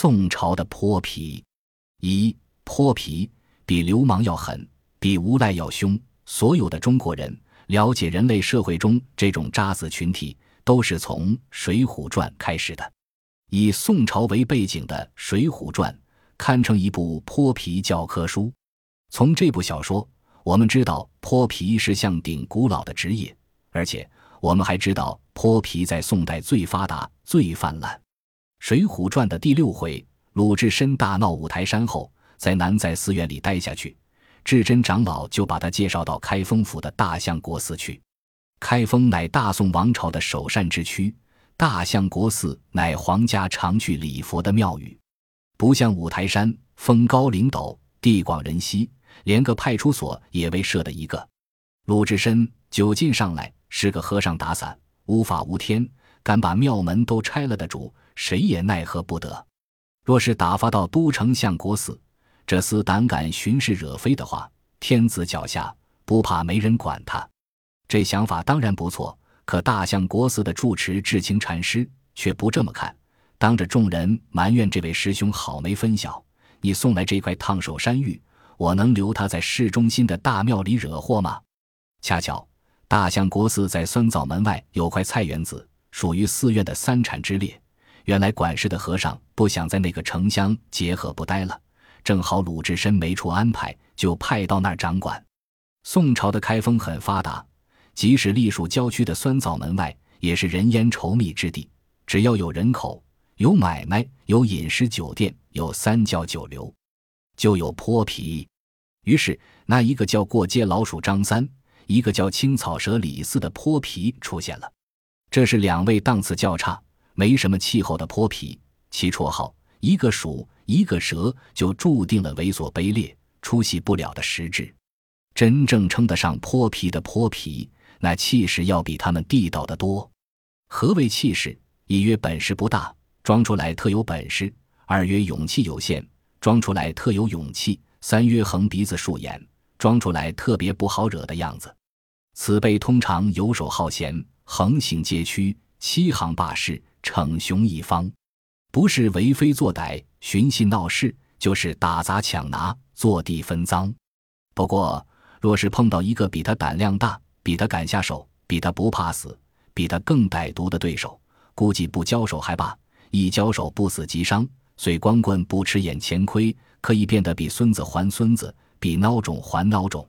宋朝的泼皮，一泼皮比流氓要狠，比无赖要凶。所有的中国人了解人类社会中这种渣子群体，都是从《水浒传》开始的。以宋朝为背景的《水浒传》堪称一部泼皮教科书。从这部小说，我们知道泼皮是项顶古老的职业，而且我们还知道泼皮在宋代最发达、最泛滥。《水浒传》的第六回，鲁智深大闹五台山后，在南在寺院里待下去，智真长老就把他介绍到开封府的大相国寺去。开封乃大宋王朝的首善之区，大相国寺乃皇家常去礼佛的庙宇，不像五台山峰高岭陡、地广人稀，连个派出所也未设的一个。鲁智深酒劲上来，是个和尚打伞，无法无天，敢把庙门都拆了的主。谁也奈何不得。若是打发到都城相国寺，这厮胆敢寻事惹非的话，天子脚下不怕没人管他。这想法当然不错，可大相国寺的住持智清禅师却不这么看，当着众人埋怨这位师兄好没分晓。你送来这块烫手山芋，我能留他在市中心的大庙里惹祸吗？恰巧大相国寺在酸枣门外有块菜园子，属于寺院的三产之列。原来管事的和尚不想在那个城乡结合不待了，正好鲁智深没处安排，就派到那儿掌管。宋朝的开封很发达，即使隶属郊区的酸枣门外，也是人烟稠密之地。只要有人口、有买卖、有饮食酒店、有三教九流，就有泼皮。于是，那一个叫过街老鼠张三，一个叫青草蛇李四的泼皮出现了。这是两位档次较差。没什么气候的泼皮，其绰号一个鼠一个蛇，就注定了猥琐卑劣、出息不了的实质。真正称得上泼皮的泼皮，那气势要比他们地道的多。何谓气势？一曰本事不大，装出来特有本事；二曰勇气有限，装出来特有勇气；三曰横鼻子竖眼，装出来特别不好惹的样子。此辈通常游手好闲，横行街区，欺行霸市。逞雄一方，不是为非作歹、寻衅闹事，就是打砸抢拿、坐地分赃。不过，若是碰到一个比他胆量大、比他敢下手、比他不怕死、比他更歹毒的对手，估计不交手还罢，一交手不死即伤。虽光棍不吃眼前亏，可以变得比孙子还孙子，比孬种还孬种。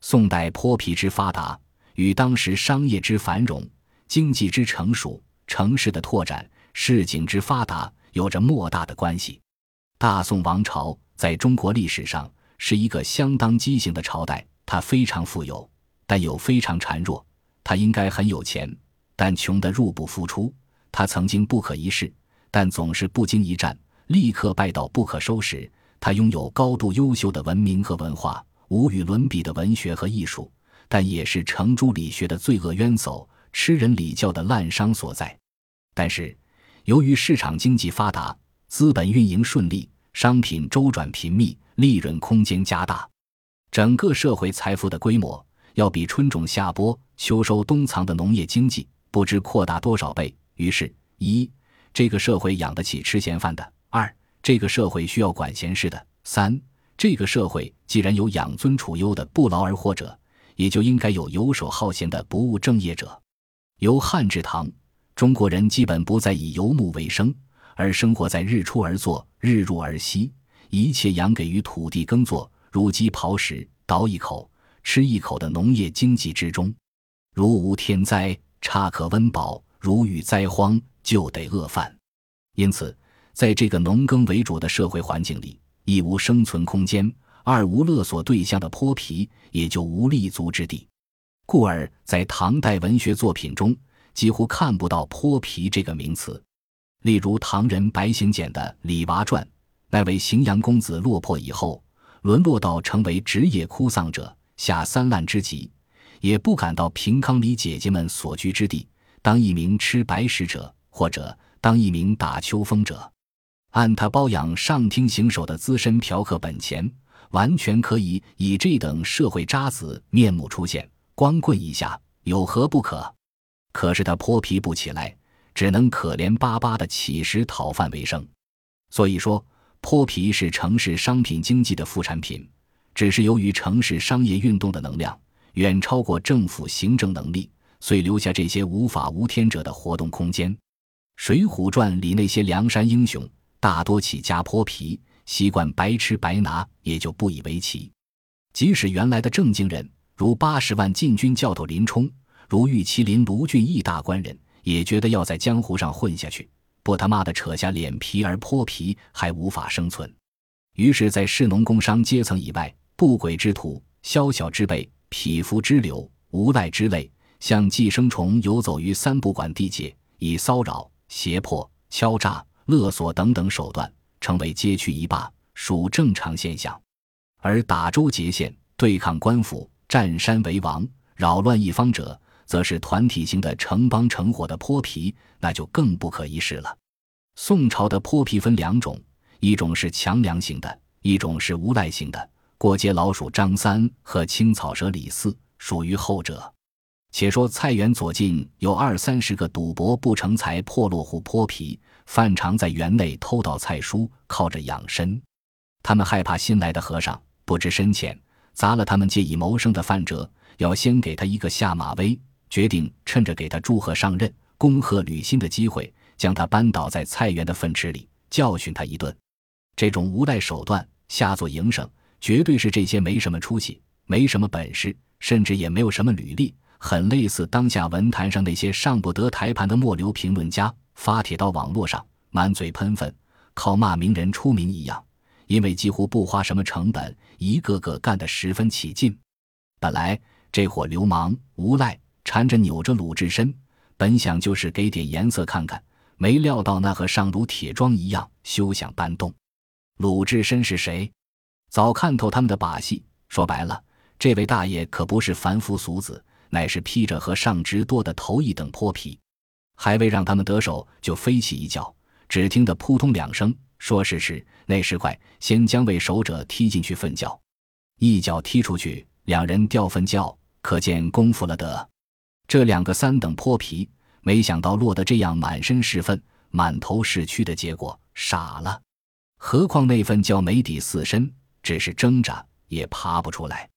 宋代泼皮之发达，与当时商业之繁荣、经济之成熟。城市的拓展、市井之发达有着莫大的关系。大宋王朝在中国历史上是一个相当畸形的朝代，它非常富有，但又非常孱弱。它应该很有钱，但穷得入不敷出。它曾经不可一世，但总是不经一战立刻败到不可收拾。它拥有高度优秀的文明和文化，无与伦比的文学和艺术，但也是程朱理学的罪恶冤首，吃人礼教的滥觞所在。但是，由于市场经济发达，资本运营顺利，商品周转频密，利润空间加大，整个社会财富的规模要比春种夏播、秋收冬藏的农业经济不知扩大多少倍。于是，一，这个社会养得起吃闲饭的；二，这个社会需要管闲事的；三，这个社会既然有养尊处优的不劳而获者，也就应该有游手好闲的不务正业者。由汉至唐。中国人基本不再以游牧为生，而生活在日出而作、日入而息，一切养给于土地耕作、如饥刨食、倒一口吃一口的农业经济之中。如无天灾，差可温饱；如遇灾荒，就得饿饭。因此，在这个农耕为主的社会环境里，一无生存空间，二无勒索对象的泼皮也就无立足之地。故而在唐代文学作品中。几乎看不到“泼皮”这个名词，例如唐人白行简的《李娃传》，那位荥阳公子落魄以后，沦落到成为职业哭丧者，下三滥之极，也不敢到平康里姐姐们所居之地，当一名吃白食者，或者当一名打秋风者。按他包养上厅行首的资深嫖客本钱，完全可以以这等社会渣子面目出现，光棍一下，有何不可？可是他泼皮不起来，只能可怜巴巴的乞食讨饭为生。所以说，泼皮是城市商品经济的副产品，只是由于城市商业运动的能量远超过政府行政能力，遂留下这些无法无天者的活动空间。《水浒传》里那些梁山英雄大多起家泼皮，习惯白吃白拿，也就不以为奇。即使原来的正经人，如八十万禁军教头林冲，如玉麒麟卢俊义大官人，也觉得要在江湖上混下去。不他妈的扯下脸皮而泼皮，还无法生存。于是，在士农工商阶层以外，不轨之徒、宵小之辈、匹夫之流、无赖之类，像寄生虫游走于三不管地界，以骚扰、胁迫、敲诈、勒索等等手段，成为街区一霸，属正常现象。而打州劫县、对抗官府、占山为王、扰乱一方者，则是团体型的成帮成伙的泼皮，那就更不可一世了。宋朝的泼皮分两种，一种是强梁型的，一种是无赖型的。过街老鼠张三和青草蛇李四属于后者。且说菜园左近有二三十个赌博不成才破落户泼皮，犯常在园内偷盗菜蔬，靠着养身。他们害怕新来的和尚不知深浅，砸了他们借以谋生的饭辙，要先给他一个下马威。决定趁着给他祝贺上任、恭贺履新的机会，将他扳倒在菜园的粪池里，教训他一顿。这种无赖手段，下作营生，绝对是这些没什么出息、没什么本事，甚至也没有什么履历，很类似当下文坛上那些上不得台盘的末流评论家，发帖到网络上满嘴喷粪，靠骂名人出名一样。因为几乎不花什么成本，一个个干得十分起劲。本来这伙流氓无赖。缠着扭着鲁智深，本想就是给点颜色看看，没料到那和上如铁桩一样，休想搬动。鲁智深是谁？早看透他们的把戏。说白了，这位大爷可不是凡夫俗子，乃是披着和尚直多的头一等泼皮。还未让他们得手，就飞起一脚，只听得扑通两声。说时迟，那时快，先将为首者踢进去粪窖，一脚踢出去，两人掉粪窖，可见功夫了得。这两个三等泼皮，没想到落得这样满身是粪、满头是蛆的结果，傻了。何况那份叫没底四身，只是挣扎也爬不出来。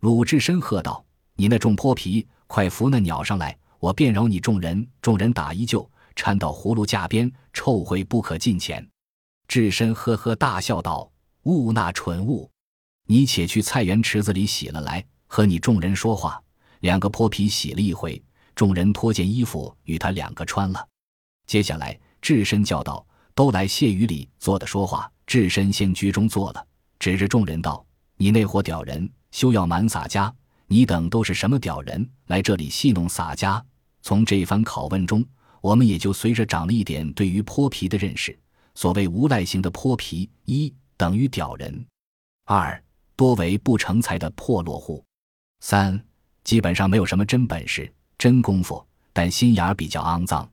鲁智深喝道：“你那众泼皮，快扶那鸟上来，我便饶你众人。”众人打一救，搀到葫芦架边，臭秽不可近前。智深呵呵大笑道：“物那蠢物，你且去菜园池子里洗了来，和你众人说话。”两个泼皮洗了一回，众人脱件衣服与他两个穿了。接下来，智深叫道：“都来谢雨里坐的说话。”智深先居中坐了，指着众人道：“你那伙屌人，休要瞒洒家！你等都是什么屌人，来这里戏弄洒家？”从这番拷问中，我们也就随着长了一点对于泼皮的认识。所谓无赖型的泼皮，一等于屌人；二多为不成才的破落户；三。基本上没有什么真本事、真功夫，但心眼儿比较肮脏。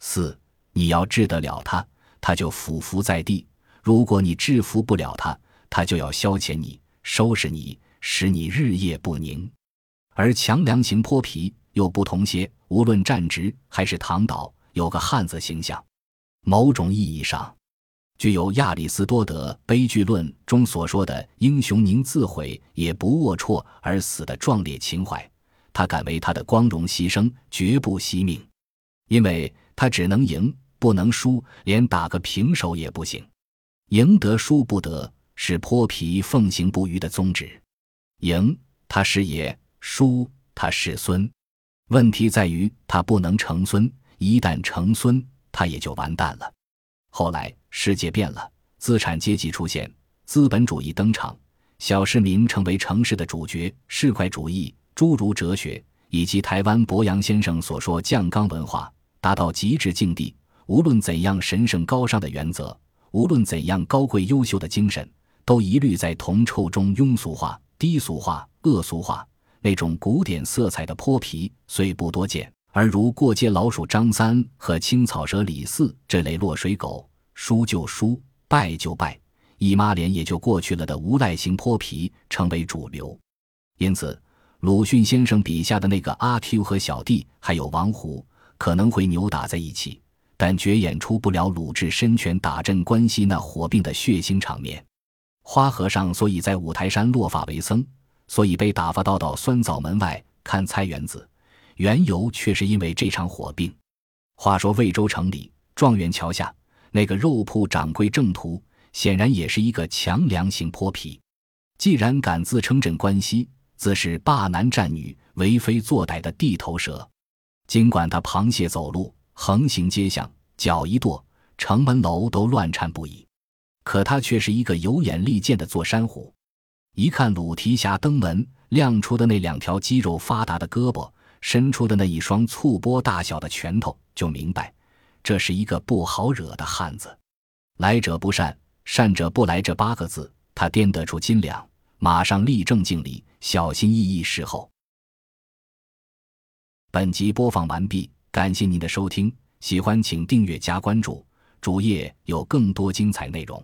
四，你要治得了他，他就俯伏在地；如果你制服不了他，他就要消遣你、收拾你，使你日夜不宁。而强梁型泼皮又不同些，无论站直还是躺倒，有个汉子形象，某种意义上，具有亚里斯多德《悲剧论》中所说的“英雄宁自毁也不龌龊而死”的壮烈情怀。他敢为他的光荣牺牲，绝不惜命，因为他只能赢，不能输，连打个平手也不行。赢得输不得，是泼皮奉行不渝的宗旨。赢他是爷，输他是孙。问题在于他不能成孙，一旦成孙，他也就完蛋了。后来世界变了，资产阶级出现，资本主义登场，小市民成为城市的主角，市侩主义。诸如哲学以及台湾博洋先生所说酱缸文化达到极致境地，无论怎样神圣高尚的原则，无论怎样高贵优秀的精神，都一律在铜臭中庸俗化、低俗化、恶俗化。那种古典色彩的泼皮虽不多见，而如过街老鼠张三和青草蛇李四这类落水狗，输就输，败就败，一抹脸也就过去了的无赖型泼皮成为主流。因此。鲁迅先生笔下的那个阿 Q 和小弟，还有王胡，可能会扭打在一起。但绝演出不了鲁智深拳打镇关西那火并的血腥场面。花和尚所以在五台山落发为僧，所以被打发到到酸枣门外看菜园子，缘由却是因为这场火并。话说魏州城里状元桥下那个肉铺掌柜郑屠，显然也是一个强梁型泼皮。既然敢自称镇关西，自是霸男占女、为非作歹的地头蛇。尽管他螃蟹走路，横行街巷，脚一跺，城门楼都乱颤不已，可他却是一个有眼力见的坐山虎。一看鲁提辖登门亮出的那两条肌肉发达的胳膊，伸出的那一双醋钵大小的拳头，就明白，这是一个不好惹的汉子。来者不善，善者不来。这八个字，他掂得出斤两，马上立正敬礼，小心翼翼侍候。本集播放完毕，感谢您的收听，喜欢请订阅加关注，主页有更多精彩内容。